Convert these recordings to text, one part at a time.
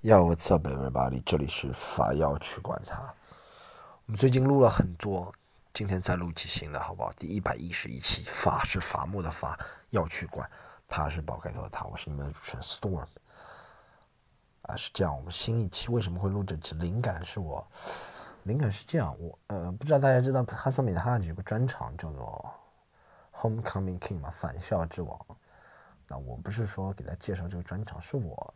Yo, what's up, everybody？这里是法药去管它。我们最近录了很多，今天再录期新的，好不好？第一百一十一期，法是伐木的法，要去管，他是宝盖头的他，我是你们的主持人 Storm。啊，是这样，我们新一期为什么会录这期？灵感是我，灵感是这样，我呃，不知道大家知道哈桑米的哈有个专场叫做《Homecoming King》嘛，返校之王。那我不是说给大家介绍这个专场，是我。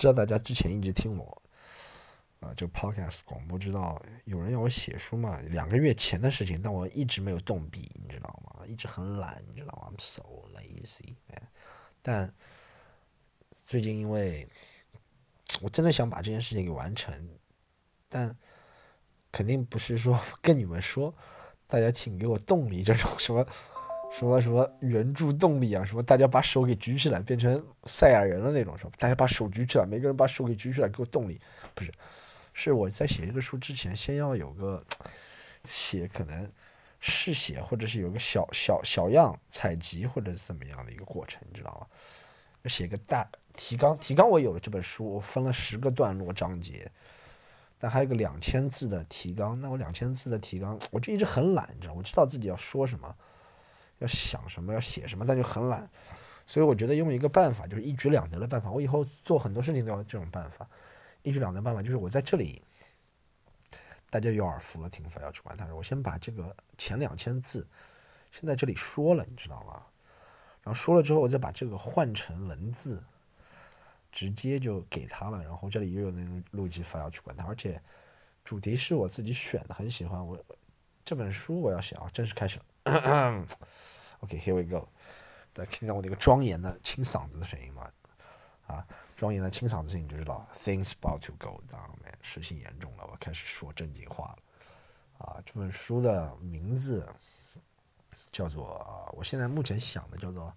知道大家之前一直听我，啊，就 podcast 广播，知道有人要我写书嘛？两个月前的事情，但我一直没有动笔，你知道吗？一直很懒，你知道吗？I'm so lazy。但最近因为我真的想把这件事情给完成，但肯定不是说 跟你们说，大家请给我动力这种什么。什么什么援助动力啊？什么大家把手给举起来，变成赛亚人了那种？是吧？大家把手举起来，每个人把手给举起来，给我动力。不是，是我在写这个书之前，先要有个写可能试写，或者是有个小小小样采集，或者是怎么样的一个过程，你知道吗？写个大提纲，提纲我有了这本书，我分了十个段落章节，但还有个两千字的提纲。那我两千字的提纲，我就一直很懒，你知道，我知道自己要说什么。要想什么要写什么，但就很懒，所以我觉得用一个办法，就是一举两得的办法。我以后做很多事情都要这种办法。一举两得办法就是我在这里，大家有耳福了，听法要去管。但是我先把这个前两千字先在这里说了，你知道吗？然后说了之后，我再把这个换成文字，直接就给他了。然后这里又有那种录辑法要去管它，而且主题是我自己选的，很喜欢。我这本书我要写啊，正式开始了。OK，here we go。大家听到我那个庄严的清嗓子的声音吗？啊，庄严的清嗓子声音就知道 things about to go down，事情严重了，我开始说正经话了。啊，这本书的名字叫做，我现在目前想的叫做，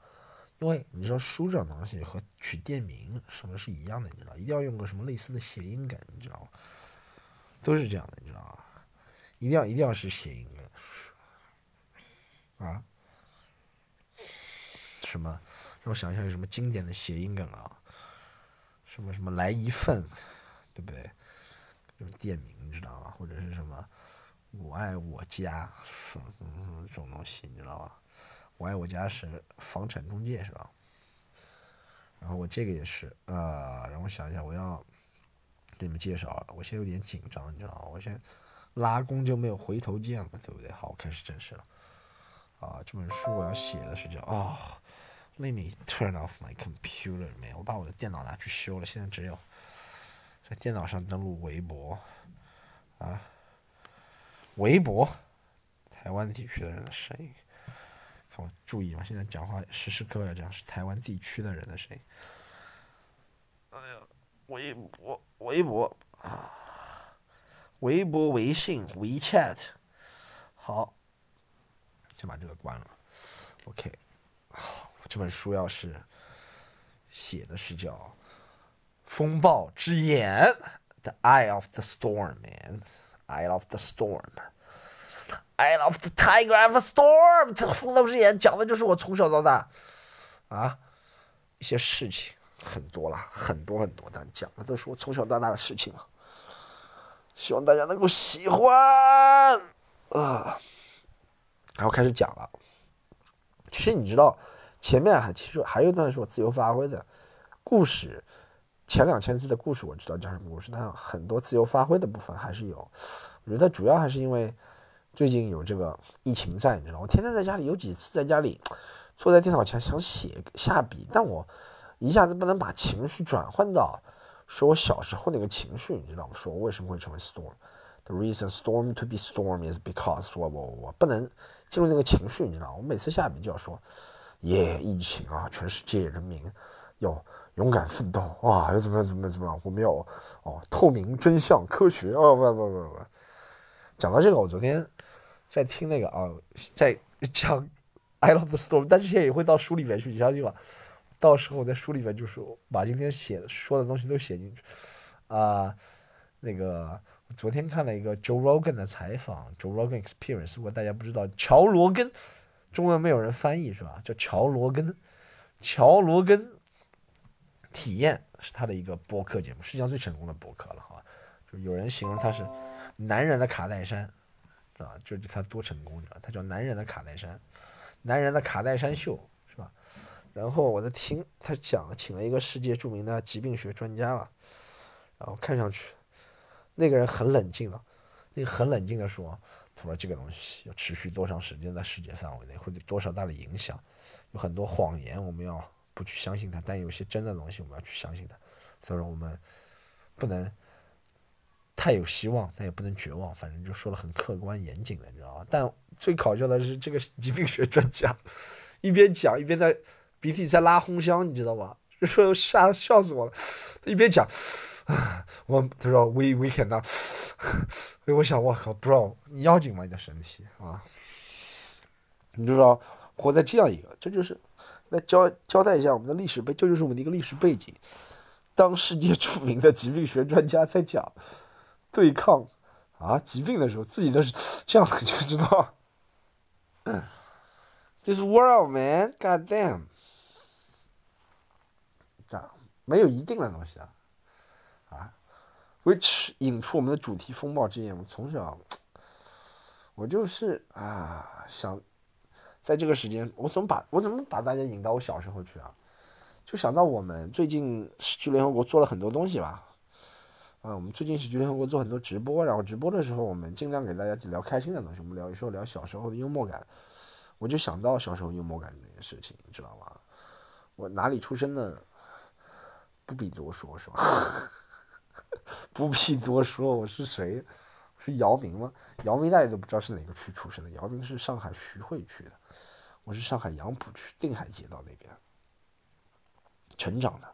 因为你知道书这种东西和取店名什么是一样的，你知道，一定要用个什么类似的谐音梗，你知道吗？都是这样的，你知道吗？一定要一定要是谐音梗啊。什么？让我想一下，有什么经典的谐音梗啊？什么什么来一份，对不对？就是店名，你知道吗？或者是什么我爱我家，什么什么什么这种东西，你知道吧？我爱我家是房产中介，是吧？然后我这个也是啊，让我想一下，我要给你们介绍，我现在有点紧张，你知道吗？我现在拉弓就没有回头箭了，对不对？好，我开始正式了。啊，这本书我要写的是叫啊。Let me turn off my computer，没有，我把我的电脑拿去修了。现在只有在电脑上登录微博啊，微博，台湾地区的人的声音。看我注意嘛，现在讲话时时刻刻要讲是台湾地区的人的声音。哎呀，微博，微博啊，微博、微信、WeChat，好，先把这个关了。OK，好。这本书要是写的是叫《风暴之眼》，The Eye of the Storm Man，Eye of the Storm，Eye of the Tiger of the Storm，《这风暴之眼》讲的就是我从小到大啊一些事情，很多了，很多很多，但讲的都是我从小到大的事情了。希望大家能够喜欢啊！然后开始讲了。其实你知道。前面还其实还有一段是我自由发挥的故事，前两千字的故事我知道讲什么故事，但很多自由发挥的部分还是有。我觉得主要还是因为最近有这个疫情在，你知道，我天天在家里，有几次在家里坐在电脑前想写下笔，但我一下子不能把情绪转换到说我小时候那个情绪，你知道吗？说我为什么会成为 storm？The reason storm to be storm is because 我我我不能进入那个情绪，你知道，我每次下笔就要说。耶！疫情啊，全世界人民要勇敢奋斗哇！要怎么样怎么样怎么样？我们要哦，透明、真相、科学哦！不不不不，讲到这个，我昨天在听那个啊，在讲《I Love the Storm》，但这些也会到书里面去，你相信吧？到时候我在书里面就是把今天写说的东西都写进去啊。那个昨天看了一个 Joe Rogan 的采访，Joe Rogan Experience，如果大家不知道，乔罗根。中文没有人翻译是吧？叫乔罗根，乔罗根体验是他的一个播客节目，世界上最成功的播客了，好吧？就有人形容他是男人的卡戴珊，是吧？就是他多成功，知道他叫男人的卡戴珊，男人的卡戴珊秀，是吧？然后我在听他讲，请了一个世界著名的疾病学专家了，然后看上去那个人很冷静的，那个很冷静的说。他说：“这个东西要持续多长时间，在世界范围内会有多少大的影响？有很多谎言，我们要不去相信它；但有些真的东西，我们要去相信它。所以说，我们不能太有希望，但也不能绝望。反正就说了很客观严谨的，你知道吧？但最搞笑的是，这个疾病学专家 一边讲一边在鼻涕在拉烘箱，你知道吧？就说吓笑死我了。一边讲。” 我他说 we we can not，所 以我想我靠，bro，你要紧吗？你的身体啊？你知道，活在这样一个，这就是来交交代一下我们的历史背，这就是我们的一个历史背景。当世界著名的疾病学专家在讲对抗啊疾病的时候，自己都是这样，你就知道，this world man，god damn，这样没有一定的东西啊。Which 引出我们的主题风暴之眼。我从小，我就是啊，想在这个时间，我怎么把我怎么把大家引到我小时候去啊？就想到我们最近喜剧联合国做了很多东西吧。啊，我们最近喜剧联合国做很多直播，然后直播的时候，我们尽量给大家聊开心的东西。我们聊一说聊小时候的幽默感，我就想到小时候幽默感这件事情，你知道吗？我哪里出生的，不必多说，是吧？不必多说，我是谁？是姚明吗？姚明大家都不知道是哪个区出生的。姚明是上海徐汇区的，我是上海杨浦区定海街道那边成长的，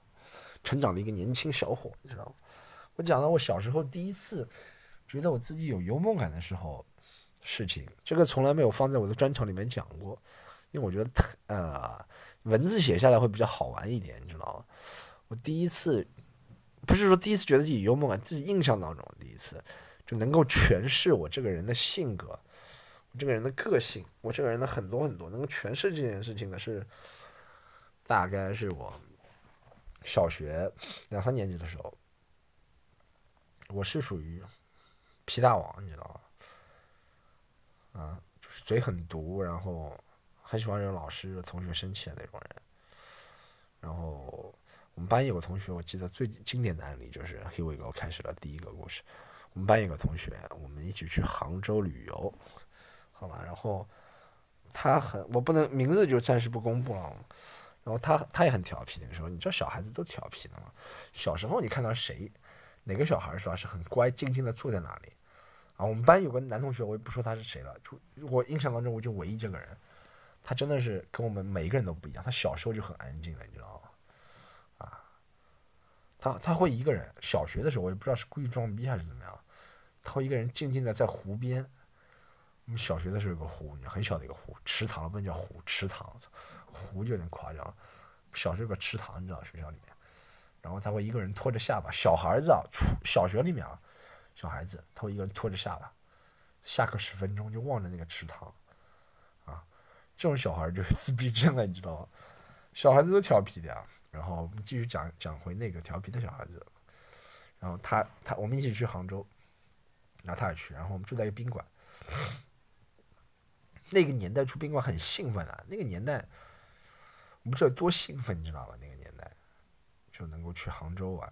成长的一个年轻小伙，你知道吗？我讲到我小时候第一次觉得我自己有幽默感的时候事情，这个从来没有放在我的专场里面讲过，因为我觉得呃文字写下来会比较好玩一点，你知道吗？我第一次。不是说第一次觉得自己幽默感，自己印象当中第一次就能够诠释我这个人的性格，我这个人的个性，我这个人的很多很多能够诠释这件事情的是，大概是我小学两三年级的时候，我是属于皮大王，你知道吗？啊，就是嘴很毒，然后很喜欢惹老师、同学生气的那种人，然后。我们班有个同学，我记得最经典的案例就是 Here we go 开始了第一个故事。我们班有个同学，我们一起去杭州旅游，好吧？然后他很，我不能名字就暂时不公布了。然后他他也很调皮，那个时候你知道小孩子都调皮的嘛？小时候你看到谁，哪个小孩是吧？是很乖，静静的坐在那里。啊，我们班有个男同学，我也不说他是谁了，就我印象当中我就唯一这个人，他真的是跟我们每一个人都不一样。他小时候就很安静的，你知道吗？他他会一个人，小学的时候我也不知道是故意装逼还是怎么样，他会一个人静静的在湖边。我们小学的时候有个湖，很小的一个湖，池塘不能叫湖，池塘，湖就有点夸张。小时候有个池塘，你知道学校里面，然后他会一个人托着下巴，小孩子啊，初小学里面啊，小孩子他会一个人托着下巴，下课十分钟就望着那个池塘，啊，这种小孩就自闭症了，你知道吗？小孩子都调皮的呀。然后我们继续讲讲回那个调皮的小孩子，然后他他我们一起去杭州，然后他也去，然后我们住在一个宾馆。那个年代住宾馆很兴奋啊，那个年代我不知道多兴奋，你知道吧？那个年代就能够去杭州玩，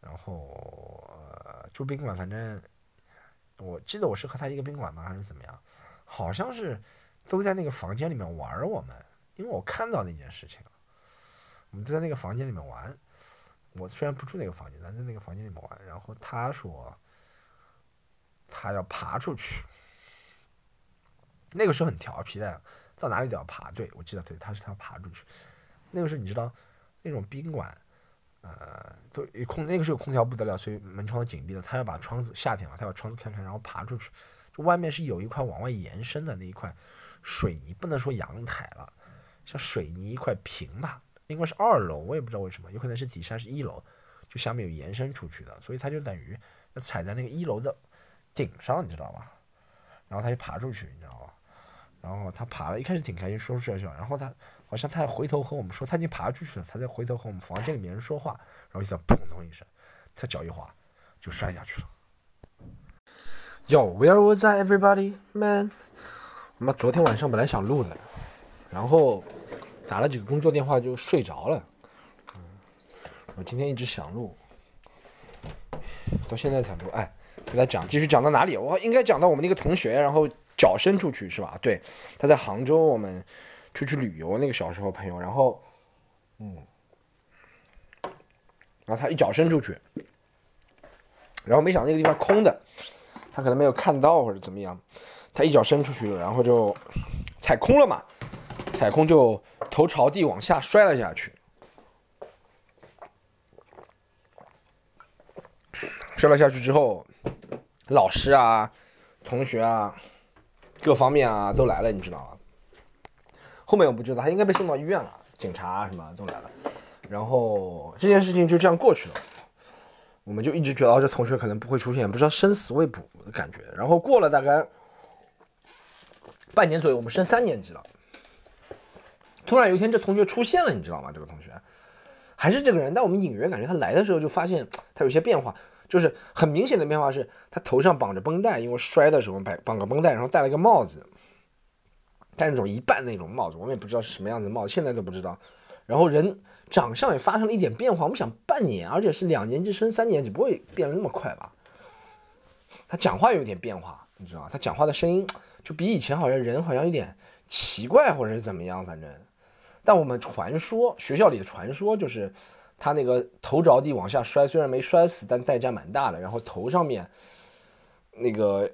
然后呃住宾馆，反正我记得我是和他一个宾馆吗？还是怎么样？好像是都在那个房间里面玩我们，因为我看到那件事情。我们就在那个房间里面玩，我虽然不住那个房间，但在那个房间里面玩。然后他说，他要爬出去。那个时候很调皮的，到哪里都要爬。对我记得，对，他是他要爬出去。那个时候你知道，那种宾馆，呃，都空，那个时候空调不得了，所以门窗都紧闭的。他要把窗子，夏天嘛，他把窗子开开，然后爬出去。就外面是有一块往外延伸的那一块水泥，不能说阳台了，像水泥一块平吧。应该是二楼，我也不知道为什么，有可能是底下是一楼，就下面有延伸出去的，所以他就等于要踩在那个一楼的顶上，你知道吧？然后他就爬出去，你知道吧？然后他爬了，一开始挺开心，说说笑笑，然后他好像他还回头和我们说他已经爬出去了，他再回头和我们房间里面人说话，然后就在砰咚一声，他脚一滑就摔下去了。Yo, where was I, everybody, man？我妈昨天晚上本来想录的，然后打了几个工作电话就睡着了。嗯，我今天一直想录，到现在才录。哎，给他讲，继续讲到哪里？我应该讲到我们那个同学，然后脚伸出去是吧？对，他在杭州，我们出去旅游那个小时候朋友，然后，嗯，然后他一脚伸出去，然后没想到那个地方空的。他可能没有看到或者怎么样，他一脚伸出去了，然后就踩空了嘛，踩空就头朝地往下摔了下去，摔了下去之后，老师啊、同学啊、各方面啊都来了，你知道吗？后面我不知道，他应该被送到医院了，警察什么都来了，然后这件事情就这样过去了。我们就一直觉得这同学可能不会出现，不知道生死未卜的感觉。然后过了大概半年左右，我们升三年级了。突然有一天，这同学出现了，你知道吗？这个同学还是这个人，但我们隐约感觉他来的时候就发现 他有些变化，就是很明显的变化是他头上绑着绷带，因为摔的时候绑绑个绷带，然后戴了一个帽子，戴那种一半那种帽子，我们也不知道是什么样子的帽子，现在都不知道。然后人。长相也发生了一点变化，我们想半年，而且是两年级升三年级，不会变得那么快吧？他讲话有点变化，你知道吗？他讲话的声音就比以前好像人好像有点奇怪，或者是怎么样，反正。但我们传说学校里的传说就是他那个头着地往下摔，虽然没摔死，但代价蛮大的。然后头上面那个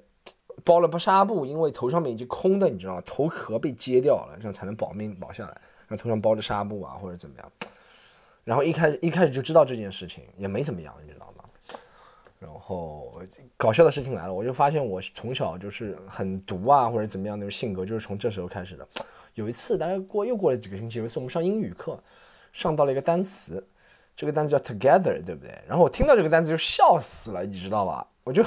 包了不纱布，因为头上面已经空的，你知道吗？头壳被揭掉了，这样才能保命保下来。然后头上包着纱布啊，或者怎么样。然后一开始一开始就知道这件事情也没怎么样，你知道吗？然后搞笑的事情来了，我就发现我从小就是很毒啊，或者怎么样那种性格，就是从这时候开始的。有一次，大概过又过了几个星期，有一次我们上英语课，上到了一个单词，这个单词叫 together，对不对？然后我听到这个单词就笑死了，你知道吧？我就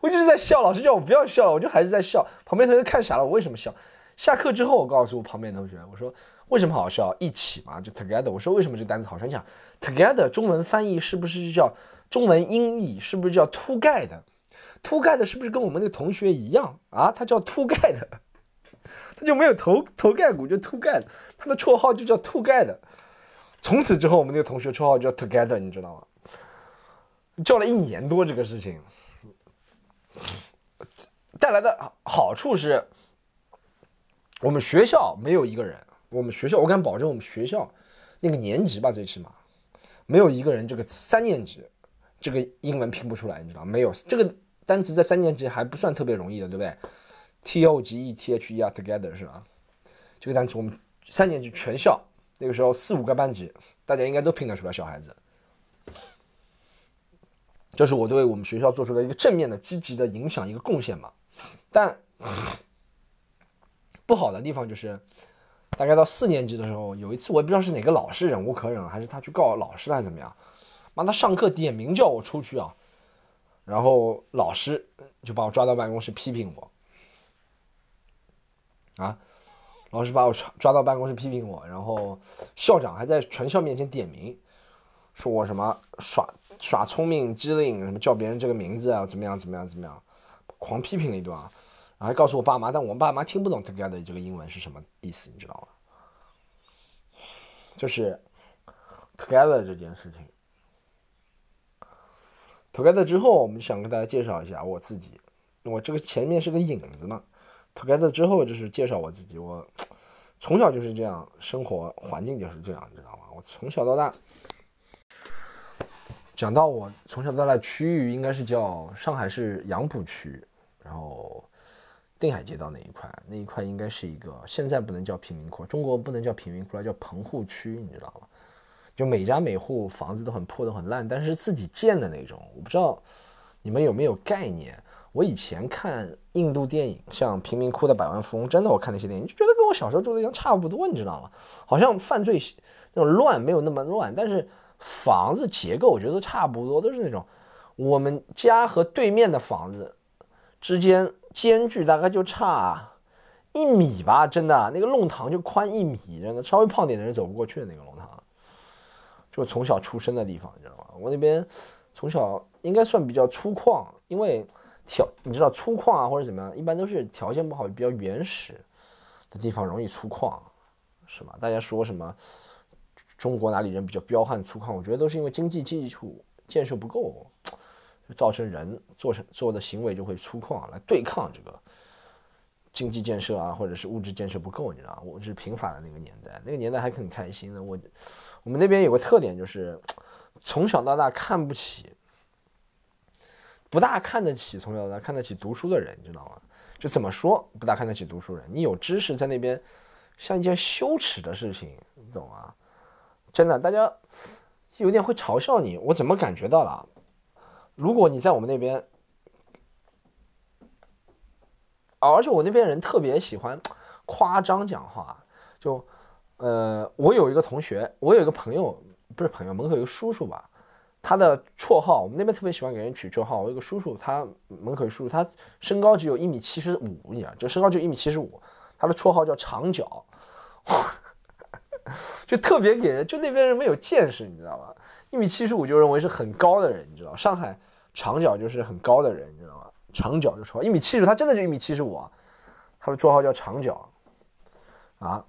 我就是在笑，老师叫我不要笑，我就还是在笑。旁边同学看傻了，我为什么笑？下课之后，我告诉我旁边同学，我说。为什么好笑？一起嘛，就 together。我说为什么这单词好像讲 together？中文翻译是不是就叫中文音译是不是叫秃盖的？秃盖的是不是跟我们那个同学一样啊？他叫秃盖的，就没有头头盖骨，就秃盖的。他的绰号就叫秃盖的。从此之后，我们那个同学绰号叫 together，你知道吗？叫了一年多，这个事情带来的好处是，我们学校没有一个人。我们学校，我敢保证，我们学校那个年级吧，最起码没有一个人这个三年级这个英文拼不出来，你知道没有这个单词在三年级还不算特别容易的，对不对？T O G E T H E R together 是吧？这个单词我们三年级全校那个时候四五个班级，大家应该都拼得出来。小孩子，这是我对我们学校做出的一个正面的、积极的影响，一个贡献嘛。但不好的地方就是。大概到四年级的时候，有一次我也不知道是哪个老师忍无可忍，还是他去告老师了还是怎么样，妈他上课点名叫我出去啊，然后老师就把我抓到办公室批评我，啊，老师把我抓抓到办公室批评我，然后校长还在全校面前点名，说我什么耍耍聪明机灵，什么叫别人这个名字啊，怎么样怎么样怎么样，狂批评了一顿啊。还告诉我爸妈，但我爸妈听不懂 together 这个英文是什么意思，你知道吗？就是 together 这件事情。together 之后，我们想跟大家介绍一下我自己。我这个前面是个影子嘛。Together 之后就是介绍我自己。我从小就是这样，生活环境就是这样，你知道吗？我从小到大，讲到我从小到大区域，应该是叫上海市杨浦区，然后。定海街道那一块，那一块应该是一个现在不能叫贫民窟，中国不能叫贫民窟了，叫棚户区，你知道吗？就每家每户房子都很破，都很烂，但是自己建的那种。我不知道你们有没有概念？我以前看印度电影，像《贫民窟的百万富翁》，真的我看那些电影就觉得跟我小时候住的地方差不多，你知道吗？好像犯罪那种乱没有那么乱，但是房子结构我觉得都差不多，都是那种我们家和对面的房子之间。间距大概就差一米吧，真的那个弄堂就宽一米，真的稍微胖点的人走不过去的那个弄堂。就从小出生的地方，你知道吗？我那边从小应该算比较粗犷，因为条你知道粗犷啊或者怎么样，一般都是条件不好、比较原始的地方容易粗犷，是吧？大家说什么中国哪里人比较彪悍粗犷？我觉得都是因为经济基础建设不够，就造成人做成做的行为就会粗犷来对抗这个。经济建设啊，或者是物质建设不够，你知道我是贫乏的那个年代，那个年代还很开心的。我，我们那边有个特点就是，从小到大看不起，不大看得起从小到大看得起读书的人，你知道吗？就怎么说不大看得起读书人？你有知识在那边，像一件羞耻的事情，你懂吗？真的，大家有点会嘲笑你。我怎么感觉到了？如果你在我们那边。而且我那边人特别喜欢 夸张讲话，就，呃，我有一个同学，我有一个朋友，不是朋友，门口有个叔叔吧，他的绰号，我们那边特别喜欢给人取绰号。我有个叔叔，他门口叔叔，他身高只有一米七十五，你知道，就身高就一米七十五，他的绰号叫长脚，就特别给人，就那边人没有见识，你知道吧？一米七十五就认为是很高的人，你知道，上海长脚就是很高的人，你知道吗？长脚就说一米七十，他真的就一米七十五啊，他的绰号叫长脚，啊，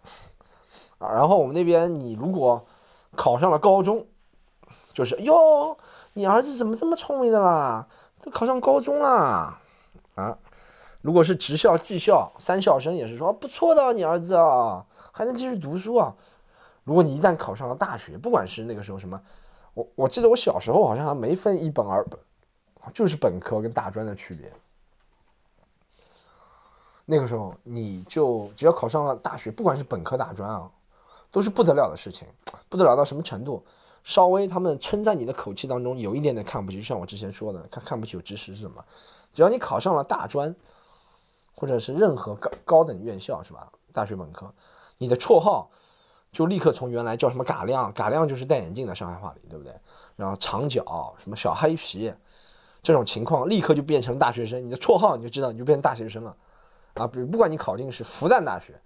啊，然后我们那边你如果考上了高中，就是哟，你儿子怎么这么聪明的啦？都考上高中啦，啊，如果是职校、技校、三校生也是说不错的，你儿子啊，还能继续读书啊。如果你一旦考上了大学，不管是那个时候什么，我我记得我小时候好像还没分一本二本。就是本科跟大专的区别。那个时候，你就只要考上了大学，不管是本科、大专啊，都是不得了的事情，不得了到什么程度？稍微他们称赞你的口气当中有一点点看不起，就像我之前说的，看看不起有知识是什么？只要你考上了大专，或者是任何高高等院校，是吧？大学本科，你的绰号就立刻从原来叫什么“嘎亮”，“嘎亮”就是戴眼镜的上海话里，对不对？然后长脚，什么小黑皮。这种情况立刻就变成大学生，你的绰号你就知道，你就变成大学生了，啊，比如不管你考进是复旦大学，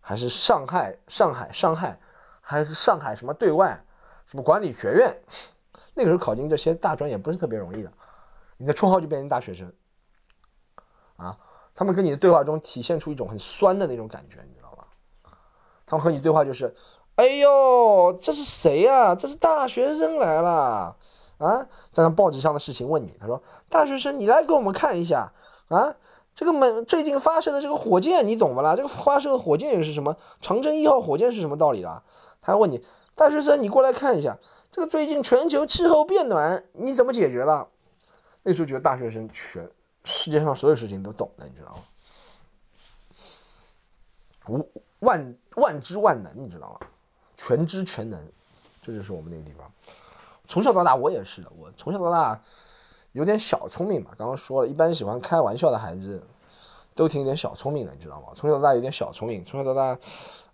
还是上海上海上海，还是上海什么对外，什么管理学院，那个时候考进这些大专也不是特别容易的，你的绰号就变成大学生，啊，他们跟你的对话中体现出一种很酸的那种感觉，你知道吧？他们和你对话就是，哎呦，这是谁呀？这是大学生来了。啊，在那报纸上的事情问你，他说：“大学生，你来给我们看一下啊，这个门最近发射的这个火箭，你懂不啦？这个发射的火箭又是什么？长征一号火箭是什么道理啦？”他问你，大学生，你过来看一下，这个最近全球气候变暖，你怎么解决了？那时候觉得大学生全世界上所有事情都懂的，你知道吗？无万万知万能，你知道吗？全知全能，这就是我们那个地方。从小到大，我也是的。我从小到大有点小聪明嘛。刚刚说了一般喜欢开玩笑的孩子都挺有点小聪明的，你知道吗？从小到大有点小聪明，从小到大，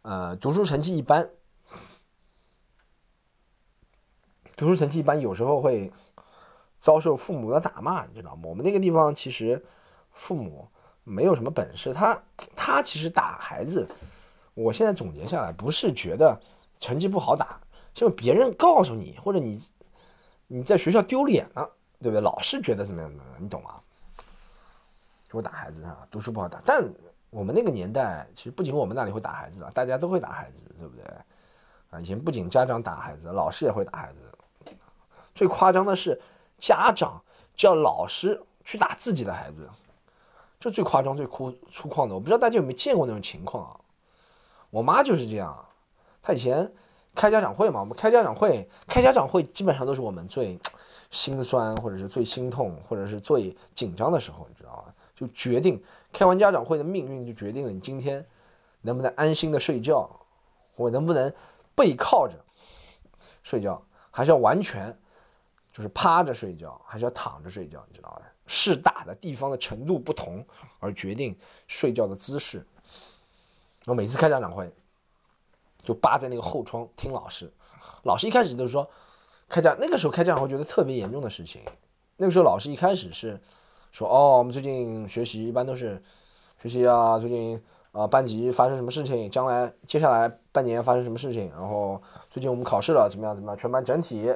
呃，读书成绩一般，读书成绩一般，有时候会遭受父母的打骂，你知道吗？我们那个地方其实父母没有什么本事，他他其实打孩子，我现在总结下来，不是觉得成绩不好打，就别人告诉你或者你。你在学校丢脸了，对不对？老师觉得怎么样？怎么样？你懂吗？就会打孩子啊，读书不好打。但我们那个年代，其实不仅我们那里会打孩子了，大家都会打孩子，对不对？啊，以前不仅家长打孩子，老师也会打孩子。最夸张的是，家长叫老师去打自己的孩子，这最夸张、最粗粗犷的。我不知道大家有没有见过那种情况啊？我妈就是这样，她以前。开家长会嘛？我们开家长会，开家长会基本上都是我们最心酸，或者是最心痛，或者是最紧张的时候，你知道吗？就决定开完家长会的命运，就决定了你今天能不能安心的睡觉，我能不能背靠着睡觉，还是要完全就是趴着睡觉，还是要躺着睡觉，你知道的。势大的地方的程度不同而决定睡觉的姿势。我每次开家长会。就扒在那个后窗听老师，老师一开始就是说开家那个时候开家长会觉得特别严重的事情，那个时候老师一开始是说哦我们最近学习一般都是学习啊最近啊，班级发生什么事情，将来接下来半年发生什么事情，然后最近我们考试了，怎么样怎么样，全班整体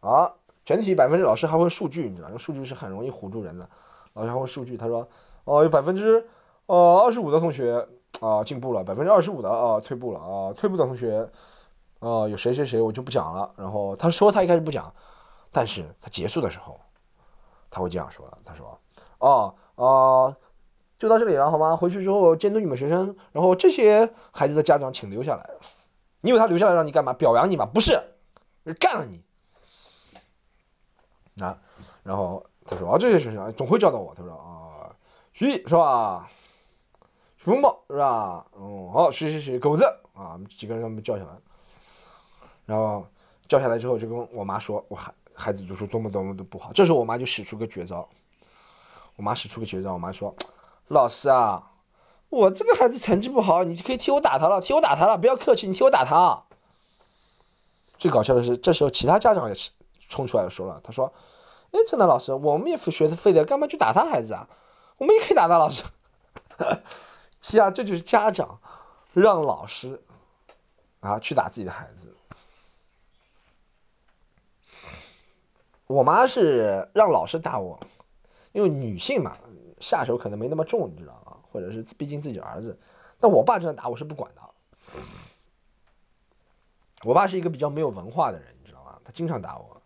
啊，全体百分之老师还会数据，你知道，用数据是很容易唬住人的，老师还会数据，他说哦，有百分之呃二十五的同学啊进步了，百分之二十五的啊退步了啊，退步的同学啊有谁谁谁我就不讲了，然后他说他一开始不讲，但是他结束的时候他会这样说的，他说哦啊。就到这里了，好吗？回去之后监督你们学生，然后这些孩子的家长请留下来。你以为他留下来让你干嘛？表扬你吗？不是，干了你。啊，然后他说啊，这些学生总会叫到我。他说啊，徐是吧？徐风暴是吧？哦，好，谁谁谁狗子啊，几个人他们叫下来，然后叫下来之后就跟我妈说，我孩孩子读书多么多么的不好。这时候我妈就使出个绝招，我妈使出个绝招，我妈说。老师啊，我这个孩子成绩不好，你可以替我打他了，替我打他了，不要客气，你替我打他。最搞笑的是，这时候其他家长也是冲出来说了，他说：“哎，真的老师，我们也学的废的，干嘛去打他孩子啊？我们也可以打他老师。”是啊，这就是家长让老师啊去打自己的孩子。我妈是让老师打我，因为女性嘛。下手可能没那么重，你知道吗？或者是毕竟自己儿子，但我爸这样打我是不管的。我爸是一个比较没有文化的人，你知道吗？他经常打我。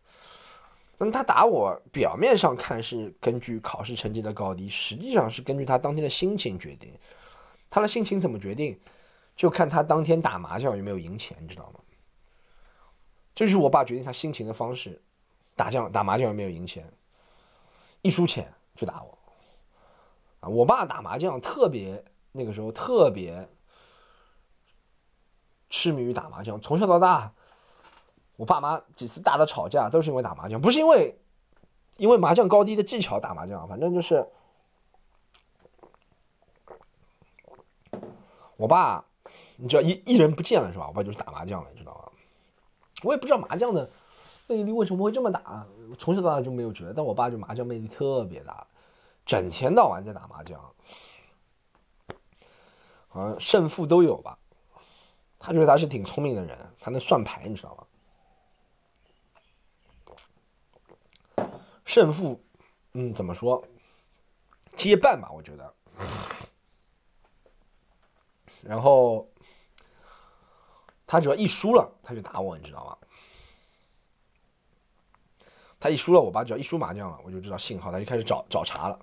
那么他打我，表面上看是根据考试成绩的高低，实际上是根据他当天的心情决定。他的心情怎么决定，就看他当天打麻将有没有赢钱，你知道吗？这是我爸决定他心情的方式。打将打麻将有没有赢钱？一输钱就打我。啊，我爸打麻将特别，那个时候特别痴迷于打麻将。从小到大，我爸妈几次大的吵架都是因为打麻将，不是因为因为麻将高低的技巧打麻将，反正就是我爸，你知道一一人不见了是吧？我爸就是打麻将了，你知道吗？我也不知道麻将的魅力为什么会这么大，从小到大就没有觉得，但我爸就麻将魅力特别大。整天到晚在打麻将，好像胜负都有吧。他觉得他是挺聪明的人，他能算牌，你知道吗？胜负，嗯，怎么说？接半吧，我觉得。然后他只要一输了，他就打我，你知道吗？他一输了，我爸只要一输麻将了，我就知道信号，他就开始找找茬了。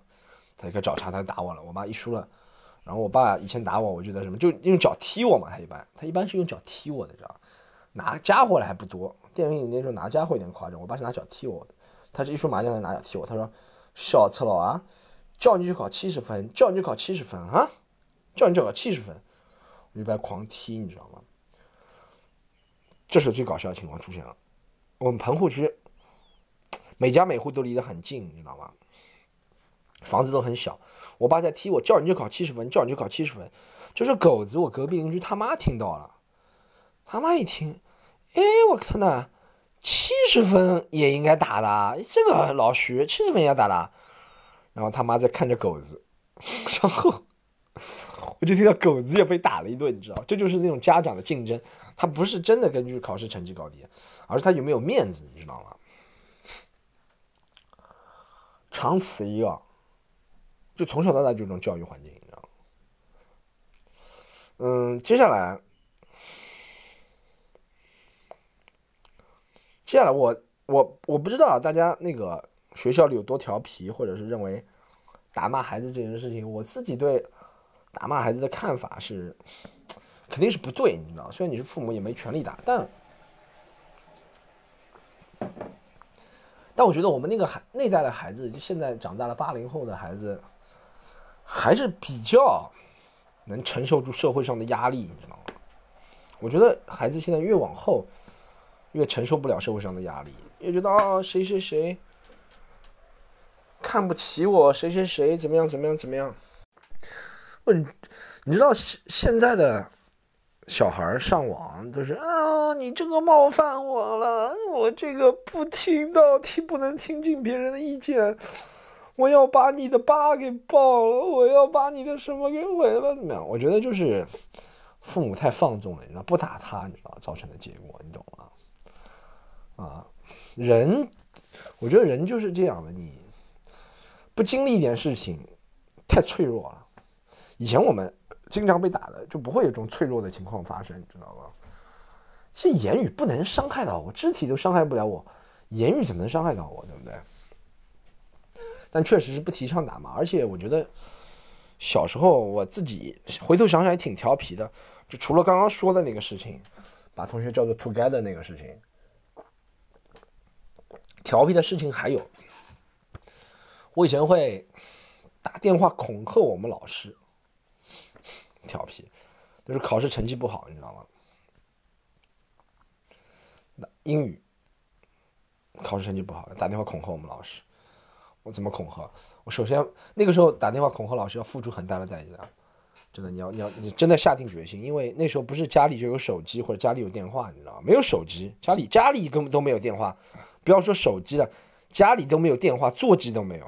他就开始找茬，他就打我了。我妈一输了，然后我爸以前打我，我觉得什么就用脚踢我嘛。他一般他一般是用脚踢我的，知道拿家伙的还不多，电影里那时候拿家伙有点夸张。我爸是拿脚踢我的。他这一说麻将，他拿脚踢我。他说：“小赤佬啊，叫你去考七十分，叫你去考七十分啊，叫你去考七十分。”我就被狂踢，你知道吗？这时候最搞笑的情况出现了。我们棚户区每家每户都离得很近，你知道吗？房子都很小，我爸在踢我，叫你去考七十分，叫你去考七十分，就是狗子。我隔壁邻居他妈听到了，他妈一听，哎，我靠呢，七十分也应该打的，这个老徐七十分也要打的。然后他妈在看着狗子，然后我就听到狗子也被打了一顿，你知道，这就是那种家长的竞争，他不是真的根据考试成绩高低，而是他有没有面子，你知道吗？长此以往。就从小到大就这种教育环境，你知道吗？嗯，接下来，接下来我我我不知道大家那个学校里有多调皮，或者是认为打骂孩子这件事情，我自己对打骂孩子的看法是肯定是不对，你知道？虽然你是父母，也没权利打，但但我觉得我们那个孩内在的孩子，就现在长大了八零后的孩子。还是比较能承受住社会上的压力，你知道吗？我觉得孩子现在越往后，越承受不了社会上的压力，越觉得啊谁谁谁看不起我，谁谁谁怎么样怎么样怎么样。问，你知道现现在的小孩上网都是啊，你这个冒犯我了，我这个不听到听不能听进别人的意见。我要把你的疤给爆了，我要把你的什么给毁了，怎么样？我觉得就是父母太放纵了，你知道不打他，你知道造成的结果，你懂吗？啊，人，我觉得人就是这样的，你不经历一点事情，太脆弱了。以前我们经常被打的，就不会有这种脆弱的情况发生，你知道吗？其实言语不能伤害到我，肢体都伤害不了我，言语怎么能伤害到我，对不对？但确实是不提倡打骂，而且我觉得小时候我自己回头想想也挺调皮的，就除了刚刚说的那个事情，把同学叫做 together 那个事情，调皮的事情还有，我以前会打电话恐吓我们老师，调皮，就是考试成绩不好，你知道吗？那英语考试成绩不好，打电话恐吓我们老师。我怎么恐吓？我首先那个时候打电话恐吓老师要付出很大的代价，真的，你要你要你真的下定决心，因为那时候不是家里就有手机或者家里有电话，你知道吗？没有手机，家里家里根本都没有电话，不要说手机了，家里都没有电话，座机都没有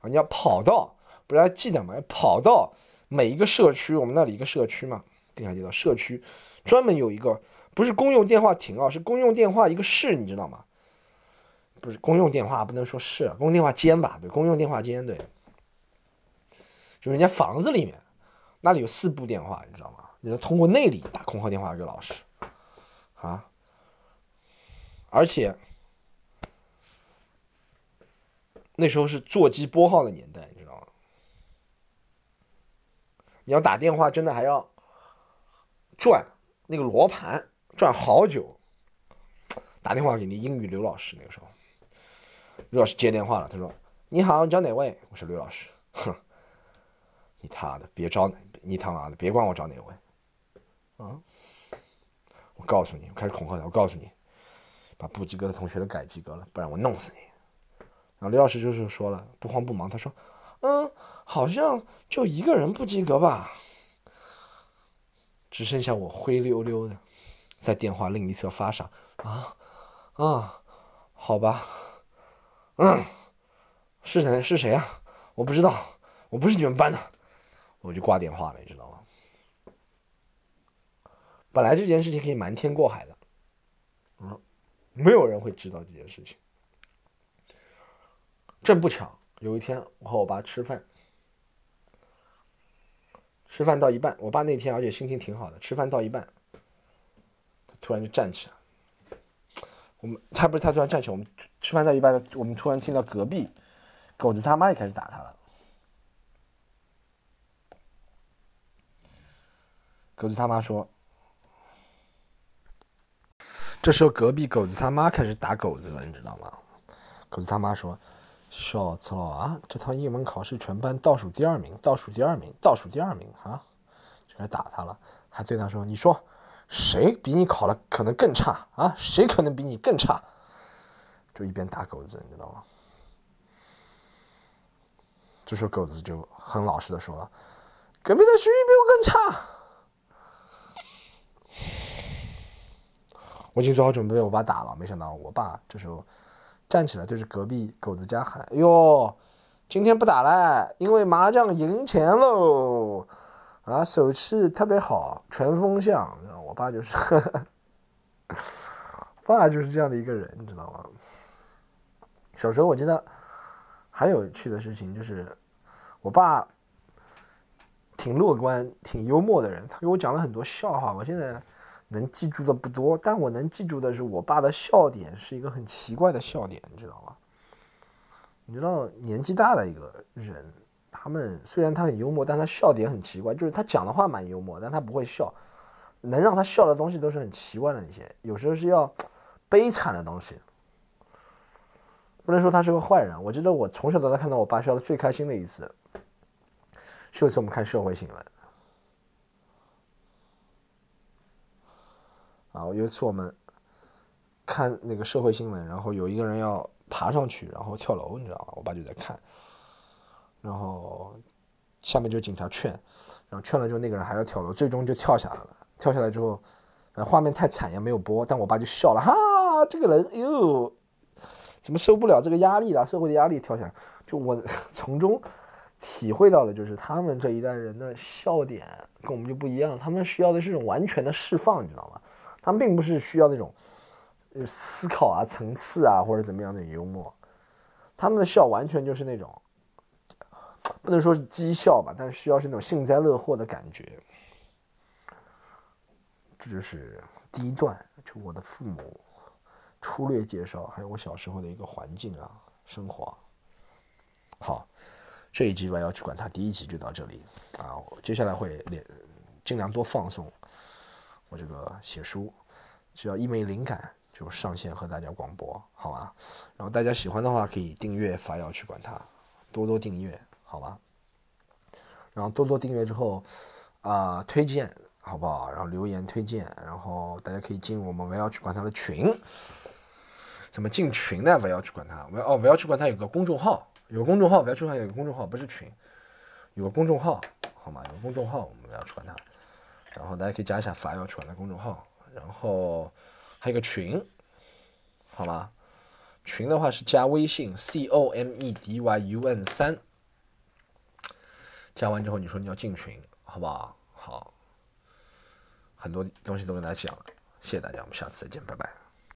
啊！你要跑到，不是要记得吗？跑到每一个社区，我们那里一个社区嘛，定海街道社区，专门有一个不是公用电话亭啊，是公用电话一个室，你知道吗？不是公用电话，不能说是公用电话间吧？对，公用电话间，对，就是人家房子里面，那里有四部电话，你知道吗？你要通过那里打空号电话给老师，啊，而且那时候是座机拨号的年代，你知道吗？你要打电话，真的还要转那个罗盘，转好久。打电话给你英语刘老师，那个时候。刘老师接电话了，他说：“你好，你找哪位？”我说：“刘老师。”哼，你他的别找哪你他妈的别管我找哪位，啊！我告诉你，我开始恐吓他，我告诉你，把不及格的同学都改及格了，不然我弄死你。然后刘老师就是说了，不慌不忙，他说：“嗯，好像就一个人不及格吧，只剩下我灰溜溜的，在电话另一侧发傻啊啊，好吧。”嗯，是谁？是谁啊？我不知道，我不是你们班的，我就挂电话了，你知道吗？本来这件事情可以瞒天过海的，嗯，没有人会知道这件事情。真不巧，有一天我和我爸吃饭，吃饭到一半，我爸那天而且心情挺好的，吃饭到一半，他突然就站起来。我们他不是他突然站起来，我们吃饭到一半，我们突然听到隔壁狗子他妈也开始打他了。狗子他妈说：“这时候隔壁狗子他妈开始打狗子了，你知道吗？”狗子他妈说：“小子了啊，这趟英文考试全班倒数第二名，倒数第二名，倒数第二名啊！”就开始打他了，还对他说：“你说。”谁比你考的可能更差啊？谁可能比你更差？就一边打狗子，你知道吗？这时候狗子就很老实的说了：“隔壁的徐艺比我更差。”我已经做好准备我爸打了，没想到我爸这时候站起来对着隔壁狗子家喊：“哟，今天不打了，因为麻将赢钱喽！啊，手气特别好，全风向。”我爸就是，爸就是这样的一个人，你知道吗？小时候我记得还有趣的事情，就是我爸挺乐观、挺幽默的人，他给我讲了很多笑话。我现在能记住的不多，但我能记住的是，我爸的笑点是一个很奇怪的笑点，你知道吗？你知道，年纪大的一个人，他们虽然他很幽默，但他笑点很奇怪，就是他讲的话蛮幽默，但他不会笑。能让他笑的东西都是很奇怪的一些，有时候是要悲惨的东西。不能说他是个坏人。我记得我从小到大看到我爸笑的最开心的一次，是有一次我们看社会新闻。啊，有一次我们看那个社会新闻，然后有一个人要爬上去，然后跳楼，你知道吗？我爸就在看，然后下面就警察劝，然后劝了之后那个人还要跳楼，最终就跳下来了。跳下来之后，呃，画面太惨也没有播，但我爸就笑了，哈，这个人哟，怎么受不了这个压力了？社会的压力跳下来，就我 从中体会到了，就是他们这一代人的笑点跟我们就不一样，他们需要的是种完全的释放，你知道吗？他们并不是需要那种呃思考啊、层次啊或者怎么样的幽默，他们的笑完全就是那种不能说是讥笑吧，但是需要是那种幸灾乐祸的感觉。这就是第一段，就我的父母粗略介绍，还有我小时候的一个环境啊，生活。好，这一集吧要去管它，第一集就到这里啊，接下来会连尽量多放松我这个写书，只要一没灵感就上线和大家广播，好吧？然后大家喜欢的话可以订阅法要去管它，多多订阅，好吧？然后多多订阅之后啊，推荐。好不好？然后留言推荐，然后大家可以进入我们“不要去管他”的群。怎么进群呢？不要去管他。不要哦，不要去管他。有个公众号，有个公众号，不要去管有个公众号，不是群，有个公众号，好吗？有个公众号，我们要去管他。然后大家可以加一下“法要去管他”公众号，然后还有个群，好吗？群的话是加微信 c o m e d y u n 三，加完之后你说你要进群，好不好？好。很多东西都跟大家讲了，谢谢大家，我们下次再见，拜拜。